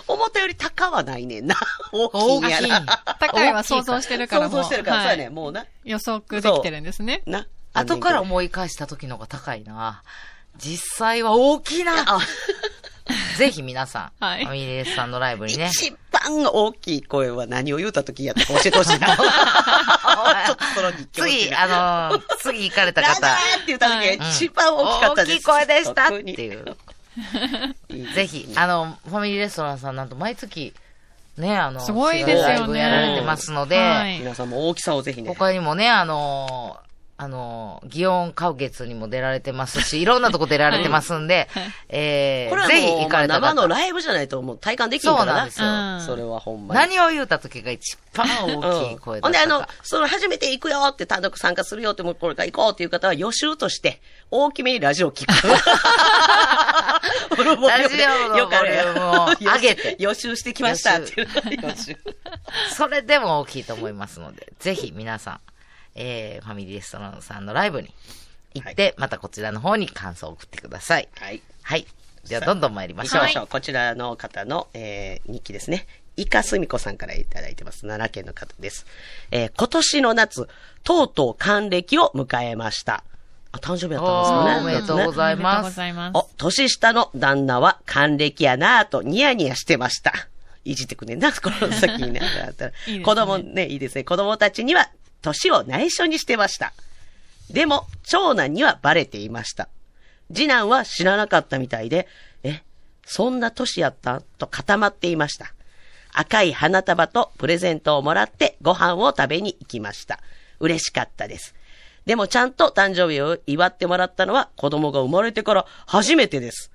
思ったより高はないねんな。大きいんやな。高いは想像してるから想像してるから、そうやね。もうな。予測できてるんですね。な。後から思い返した時の方が高いな実際は大きいなあ、ぜひ皆さん、はいファミリーレスさんのライブにね。一番大きい声は何を言うた時やったか教えてほしいな。ちょっとその日記次、あのー次行かれた方、って言った時が一番大きかったです。大きい声でしたっていう。ぜひ、あの、ファミリーレストランさんなんと毎月、ね、あの、すごいですよねライブやられてますので、はい皆さんも大きさをぜひね。他にもね、あのーあのー、祇園花月にも出られてますし、いろんなとこ出られてますんで、えー、これはぜひ行かれた方生のライブじゃないともう体感できんからな。そうなんですようんそれはほんまに。何を言うた時が一番大きい声ほんで、あのその、初めて行くよって単独参加するよって、もうこれから行こうっていう方は予習として、大きめにラジオを聞く。ラジオのボリュームを上げて予習してきましたっていう。予習。それでも大きいと思いますので、ぜひ皆さん、えー、ファミリーレストランさんのライブに行って、またこちらの方に感想を送ってください。はい。はい。では、どんどん参りましょう。行きましょう。こちらの方の、えー日記ですね。イカスミコさんからいただいてます。奈良県の方です。えー今年の夏、とうとう還暦を迎えました。あ、誕生日やったんですかね。おめでとうございますおめでとうございます。お、年下の旦那は還暦やなぁとニヤニヤしてました。いじってくんねんな、この先にね。いいね子供ね、いいですね。子供たちには年を内緒にしてました。でも、長男にはバレていました。次男は知らなかったみたいで、え、そんな年やったと固まっていました。赤い花束とプレゼントをもらってご飯を食べに行きました。嬉しかったです。でもちゃんと誕生日を祝ってもらったのは子供が生まれてから初めてです。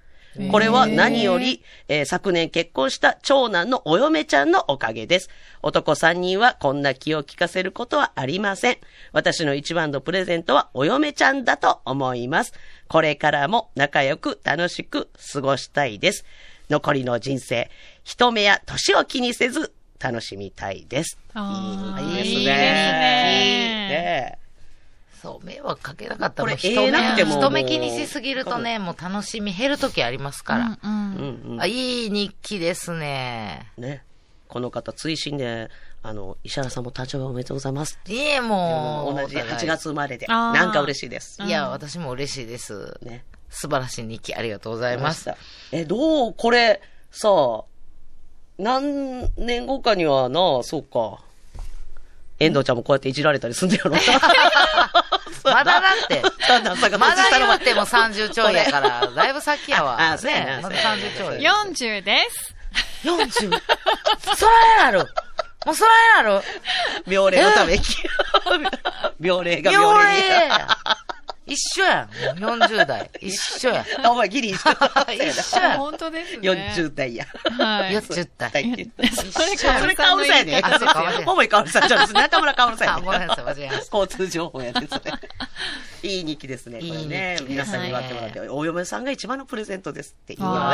これは何より、えー昨年結婚した長男のお嫁ちゃんのおかげです。男3人はこんな気を利かせることはありません。私の一番のプレゼントはお嫁ちゃんだと思います。これからも仲良く楽しく過ごしたいです。残りの人生、人目や年を気にせず楽しみたいです。いいですね。いいですねねそう、迷惑かけなかったら人目、人目気にしすぎるとね、もう楽しみ減るときありますから。うんうんあ、いい日記ですね。ね。この方、追伸で、あの、石原さんも誕生日おめでとうございます。いえ、もう。同じ8月生まれで、なんか嬉しいです。いや、私も嬉しいです。ね。素晴らしい日記ありがとうございます。え、どうこれ、さあ、何年後かにはな、そうか。遠藤ちゃんもこうやっていじられたりすんだよな。まだだって、まだ言うても30ちょいやから、だいぶ先やわ。ああそうやまだそうやな30ちょい。40です。40。そらやる。もうそらやる。病例のために。病例が病病例例や。一緒やん。もう40代。一緒や。あ お前ギリ一緒だ 一緒や。本当ですね。40代や。はい。40代。それそれカオルさんやね。あそうかわかんないほぼカオルさんじゃん。中村カオルさんやあ、ね。ごめんなさい、間違えました。交通情報やね、それ。いい日記ですね、これね。いい皆さんに祝ってもらって、お嫁さんが一番のプレゼントですっていいよね、これね。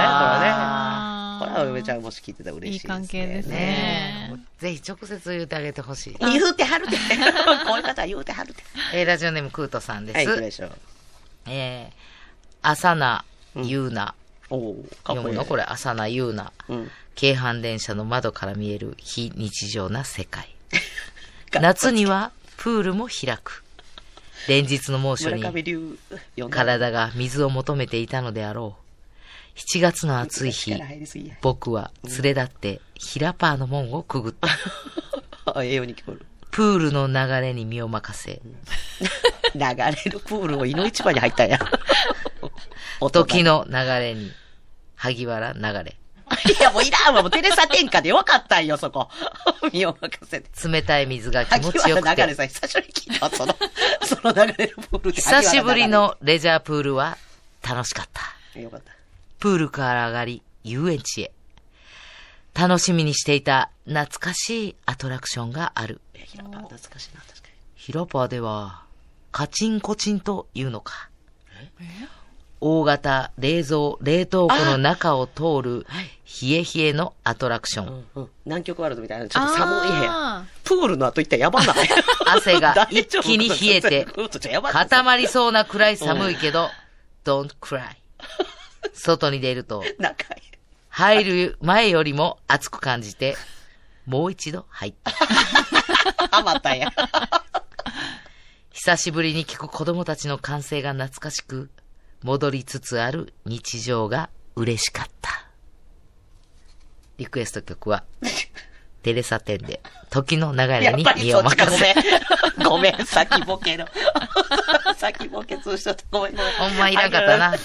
これはお嫁ちゃんもし聞いてたら嬉しいです、ね。いい関係ですねねえ。ぜひ直接言ってあげてほしい。言うてはるて。こういう方は言うてはるて。えーラジオネームクートさんではい、行きす。ましょう。えー、朝な、ゆうな。おおかっこいい、読むの？これ、朝な、ゆうな。うん。京阪電車の窓から見える非日常な世界。夏にはプールも開く。連日の猛暑に体が水を求めていたのであろう。7月の暑い日。僕は連れ立ってヒラパーの門をくぐった。プールの流れに身を任せ、流れるプールを井の一番に入ったんや。時の流れに、萩原流れ。いや、もういらんわ。もうテレサ天下でよかったんよ、そこ。身を任せて。冷たい水が気持ちよくて、流れさん、久しぶりに聞いたわその、その流れるプールで。久しぶりのレジャープールは楽しかった。よかった。プールから上がり、遊園地へ。楽しみにしていた懐かしいアトラクションがある。え、ひらぱ懐かしいな、確かに。ヒロパーでは、カチンコチンというのか。大型冷蔵冷凍庫の中を通る冷え冷えのアトラクション。うんうん。南極ワールドみたいな、ちょっと寒い部屋。あプールの後行ったらやばない汗が 一気に冷えて固固まりそうなくらい寒いけど、don't cry. 外に出ると。入る前よりも暑く感じて、もう一度入った。ハマったんや。久しぶりに聞く子供たちの歓声が懐かしく、戻りつつある日常が嬉しかった。リクエスト曲は、テレサテンで、時の流れに身を任ごせ。めん。ごめん、先ボケの。先ボケ通しとった。ごめん、ごめん。ほんまいらんかったな。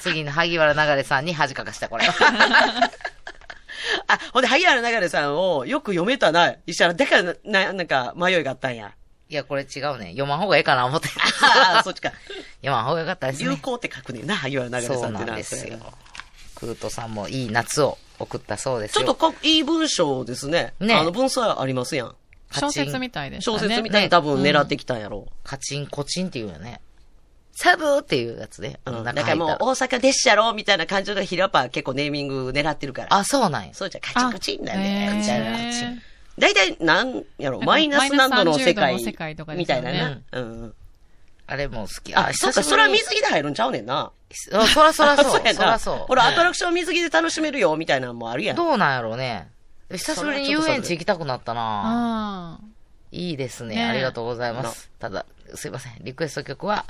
次の萩原流れさんに恥かかした、これ。あ、ほんで、萩原流れさんをよく読めたな。一緒だからな、なんか、迷いがあったんや。いや、これ違うね。読まん方がええかな思って。ああ、そっちか。読まん方がよかったですね。有効って書くねんな、萩原流れさんってそうなんですよ。クートさんもいい夏を送ったそうですよ。ちょっとかいい文章ですね。ねあの、文章ありますやん。小説みたいでしたね。小説みたいに多分狙ってきたんやろカチンコチンっていうよね。サブーっていうやつね。う。うん。だ中からもう、大阪でっしゃろみたいな感じのヒラパー結構ネーミング狙ってるから。あ、そうなんや。そうじゃ、カチンカチンだよね、あみたいな。へー大体、なんやろ、マイナス何度の世界マイナス30度の世界とかですみたいなな。うんうん。あれも好き。あ、そっか、それは水着。着で入るんちゃうねんな。あそらそらそう。やなそらそう。ほら、アトラクション水着で楽しめるよ、みたいなのもあるやん。どうなんやろうね。久しぶりに遊園地行きたくなったなあいいですね。ありがとうございます。ただ、すいません。リクエスト曲は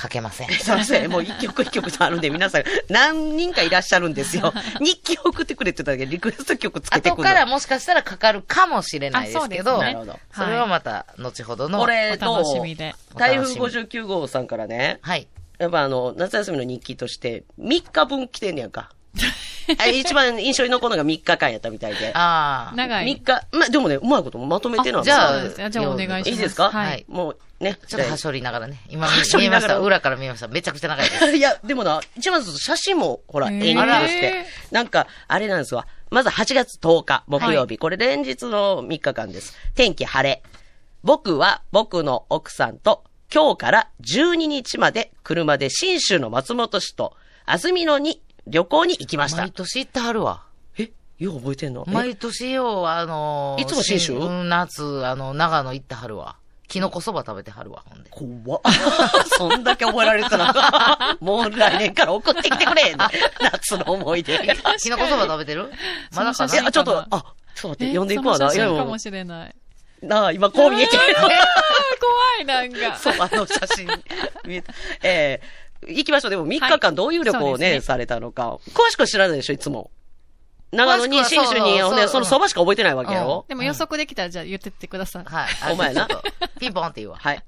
書けません。すいません。もう一曲一曲とあるんで、皆さん、何人かいらっしゃるんですよ。日記を送ってくれてただけで、リクエスト曲つけてくるの。後からもしかしたらかかるかもしれないですけど、あそうですねなるほどそれはまた後ほどの。これ楽しみで、台風59号さんからね、はい。やっぱあの、夏休みの日記として、3日分来てんねやんか。あ一番印象に残るのが3日間やったみたいで。ああ。長い。3日、まあ、でもね、うまいことまとめてなんあじゃあじゃあお願いします。いいですか？はい。もうね、ちょっとはしょりながらね。今見えました。裏から見えました。めちゃくちゃ長いです。いや、でもな、一番写真も、ほら、へー演技として。なんか、あれなんですわ。まず8月10日、木曜日。これ連日の3日間です。天気晴れ。僕は僕の奥さんと今日から12日まで車で新州の松本市と安曇野に旅行に行きました毎。年行ってはるわ。えよう覚えてんの？え？毎年よ、あのーいつも信州？うん夏、あの、長野行ってはるわ。キノコそば食べてはるわ、ほんで。怖っ。そんだけ覚えられてたら、もう来年から送ってきてくれ。夏の思い出。キノコそば食べてる？まだかないや、ちょっと、あ、ちょっと待って、え呼んでいくわな。そいやかもしれない。なあ、今こう見えてる。怖い、なんか。そう、あの写真、見えた。えー、行きましょう。でも3日間どういう旅行をね、はいねされたのか。詳しくは知らないでしょ、いつも。長野に、新州に、そうほんで、そうそのそばしか覚えてないわけよ。でも予測できたらじゃあ言ってってください。はい。お前な ピンポンって言うわ。はい。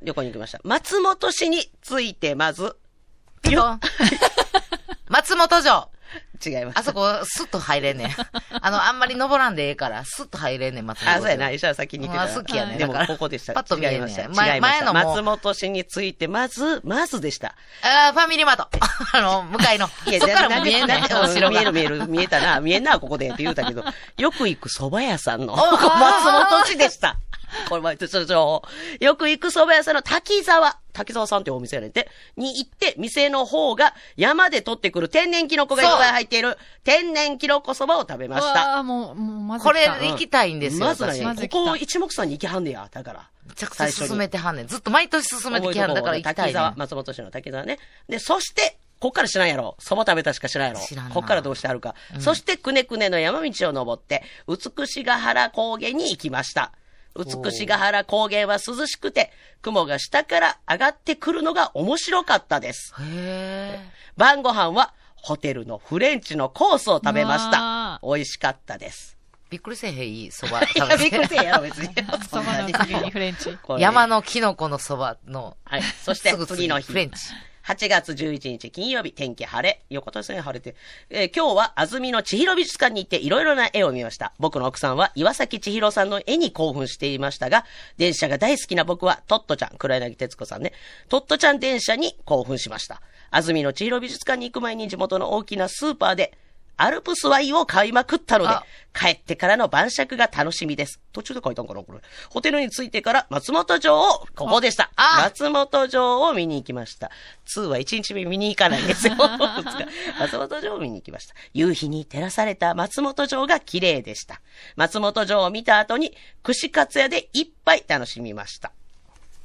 旅行に行きました。松本市について、まず、ピンポン。松本城。違います。あそこ、スッと入れんねん。あの、あんまり登らんでええから、スッと入れんねん、松本あ、そうやな。石原先に言ってたあ好きやねでもここでした。パッと見えんねん違いました。前。前のも松本氏について、まず、まずでした。あーファミリーマート。あの、向かいの。いや、そっからも見えなんで後ろが。見える見える、見えたな、見えんな、ここでって言うたけど、よく行く蕎麦屋さんの、お松本氏でした。これ、まあ、ちょ、ちょ、ちょよく行く蕎麦屋さんの滝沢、滝沢さんってお店やねんて、に行って、店の方が山で取ってくる天然キノコがいっぱい入っている、天然キノコ蕎麦を食べました。わあ、もう、もう、まずこれ行きたいんですよ、私。まずなんやまず来たここ一目散に行きはんねや、だから。めちゃくちゃ進めてはんねん。ずっと毎年進めてきはるんだから行きたいね滝沢、ん。松本氏の滝沢ね。で、そして、こっから知らんやろ。蕎麦食べたしか知らんやろ。知らんなこっからどうしてあるか。そして、くねくねの山道を登って、美ヶ原高原に行きました。美ヶ原高原は涼しくて、雲が下から上がってくるのが面白かったです。へ晩ご飯は、ホテルのフレンチのコースを食べましうたわ。美味しかったです。ーびっくりせえへん、いい蕎麦いや、びっくりせえやろ、別に。そばの次にフレンチ。山のキノコの蕎麦の、はい。そして次の日。フレンチ。8月11日金曜日、天気晴れ。よかったですね、晴れて。えー今日は安曇野千尋美術館に行っていろいろな絵を見ました。僕の奥さんは岩崎千尋さんの絵に興奮していましたが、電車が大好きな僕はトットちゃん、黒柳徹子さんね、トットちゃん電車に興奮しました。安曇野千尋美術館に行く前に地元の大きなスーパーで、アルプスワインを買いまくったのであ、帰ってからの晩酌が楽しみです。途中で書いたんかなこれ。ホテルに着いてから松本城を、ここでした。あ松本城を見に行きました。2は1日目見に行かないんですよ。松本城を見に行きました。夕日に照らされた松本城が綺麗でした。松本城を見た後に、串カツ屋で一杯楽しみました。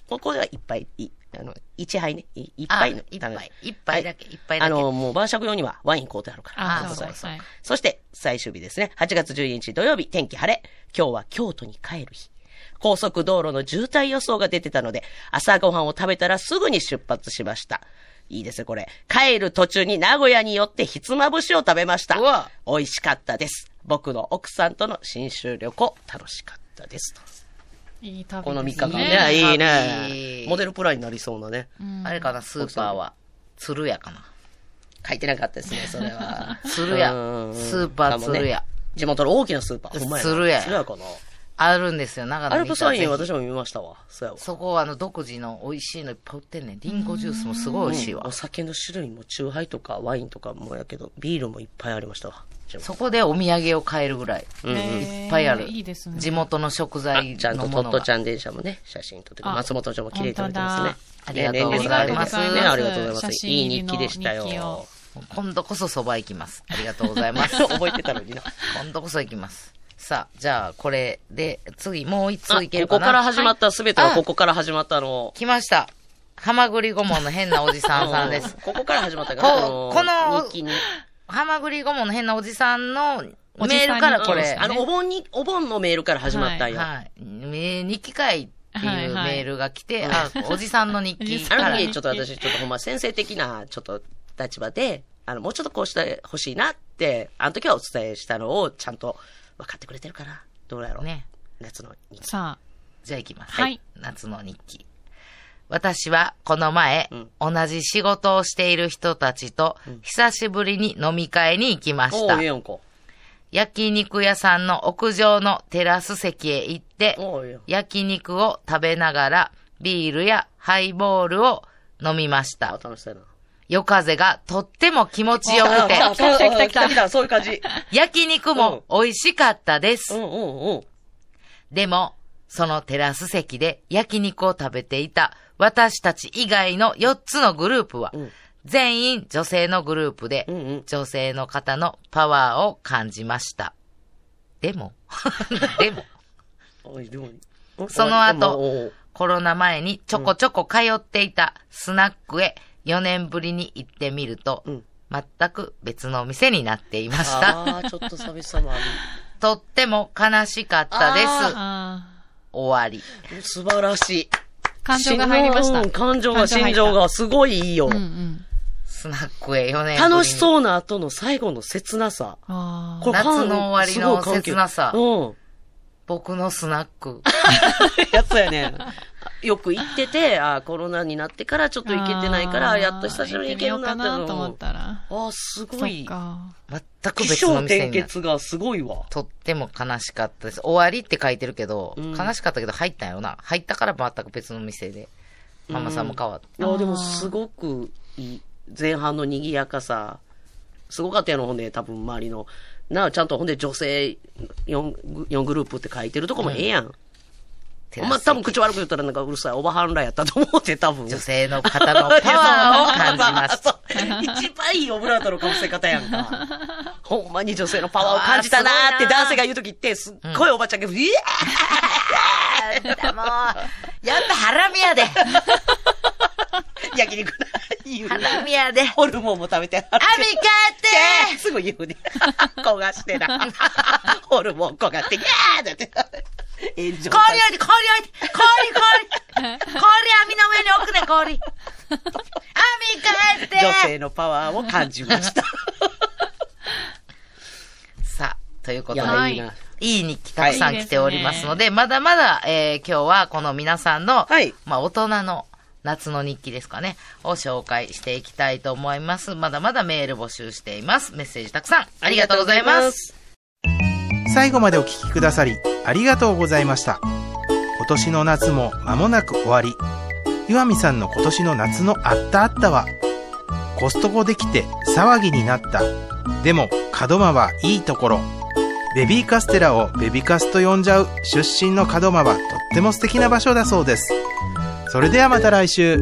ここでは一杯、いあの、一杯ね。い一杯のあ一杯一杯だけはい一杯だけあの、もう晩酌用にはワイン買うてあるから。あそうそうはいそして、最終日ですね。8月12日土曜日、天気晴れ。今日は京都に帰る日。高速道路の渋滞予想が出てたので、朝ごはんを食べたらすぐに出発しました。いいですね、これ。帰る途中に名古屋に寄ってひつまぶしを食べました。美味しかったです。僕の奥さんとの新州旅行、楽しかったです。といい旅ですね。この3日間いいね。ねいい旅ね。モデルプランになりそうなね。うんあれかな、スーパーは。鶴屋かな。書いてなかったですね、それは。鶴屋うんスーパー鶴屋地元の大きなスーパー。鶴屋鶴屋かな。あるんですよ、長野アにルプスワイン私も見ましたわ。そうやわひ。そこはあの、独自の美味しいのいっぱい売ってんねん。リンゴジュースもすごい美味しいわお。酒の種類も、チューハイとかワインとかもやけど、ビールもいっぱいありましたわ。そこでお土産を買えるぐらい。うんうん。いっぱいある。いいですね。地元の食あ材ちゃんとトットち。ゃん電車もね、写真撮って松本城も綺麗に撮れてますね。ありがとうございますねありがとうございます。写真いい日記でしたよ。今度こそ蕎麦行きます。ありがとうございます。覚えてたのにな。今度こそ行きます。さあ、じゃあ、これで、次、もう一あ通いけるかな？ここから始まった、すべてははいここから始まったの。来ました。ハマグリ顧問の変なおじさんさんです。ここから始まったから、ここの日記に。ハマグリ顧問の変なおじさんのメールからこれ、うんあの、お盆に、お盆のメールから始まったんよ。はい。えー日記会っていうメールが来て、あ、おじさんの日記 から。の時ちょっと私、ちょっとほんま先生的な、ちょっと立場で、あの、もうちょっとこうしてほしいなって、あの時はお伝えしたのをちゃんと分かってくれてるかな。どうやろう。ね。夏の日記。さじゃあ行きます。はい夏の日記。私はこの前、うん同じ仕事をしている人たちと、久しぶりに飲み会に行きましたおう、ええ。やんか。焼肉屋さんの屋上のテラス席へ行って、おう、ええやん。焼肉を食べながら、ビールやハイボールを飲みましあ、た。楽しそうやな。夜風がとっても気持ちよくて、あ来た来た来た来た来た、そういう感じ。焼肉も美味しかったです。うんうんうん。でも、そのテラス席で焼肉を食べていた私たち以外の4つのグループは、うん全員女性のグループで、うんうん女性の方のパワーを感じました。でも、でも、その後コロナ前にちょこちょこ通っていたスナックへ4年ぶりに行ってみると、うん全く別のお店になっていました。ああ、ちょっと寂しさもあとっても悲しかったです。終わり。る。素晴らしい。ー感情が入りました。うん感情が、心情がすごいいいよ。うんうん。スナックへ4年ぶりに。楽しそうな後の最後の切なさ。夏の終わりの切なさうん。僕のスナック。やつやね。よく行ってて、あコロナになってからちょっと行けてないから、やっと久しぶりに行けるなって行ってみようかなと思ったら。あー、すそごい。全く気別の店にな結がすごいわ。とっても悲しかったです。終わりって書いてるけど、うん悲しかったけど入ったんよな。入ったから全く別の店で。ママさんも変わった。いや、でもすごくいい。前半の賑やかさ。すごかったやろ、ほんで、多分周りの。なあ、ちゃんとほんで女性 4, 4グループって書いてるとこもええやん。お前多分口悪く言ったらなんかうるさいおばはんらやったと思って多分。女性の方のパワーを感じました。そ う一番いいオブラートのかぶせ方やんか。ほんまに女性のパワーを感じたなーって男性が言うときって、すっごいおばちゃんが、うわもう、やっぱハラミやで。ー 焼肉な言うハラミやで。ホルモンも食べて。アミ帰って すぐ言うね。焦がしてな。ホルモン焦がって、ギャーってって。炎上氷置いて、氷置いて、氷、氷。氷網の上に置くね、氷。アミ帰って女性のパワーを感じました。さあ、ということで、いいな。いい日記たくさん来ておりますので、まだまだ、えー今日はこの皆さんの、はいまあ、大人の夏の日記ですかね、を紹介していきたいと思います。まだまだメール募集しています。メッセージたくさん、ありがとうございます。最後までお聞きくださり、ありがとうございました。今年の夏も間もなく終わり。岩見さんの今年の夏のあったあったは、コストコできて騒ぎになった。でも、門間はいいところ。ベビーカステラをベビカスと呼んじゃう出身の門間はとっても素敵な場所だそうです。それではまた来週。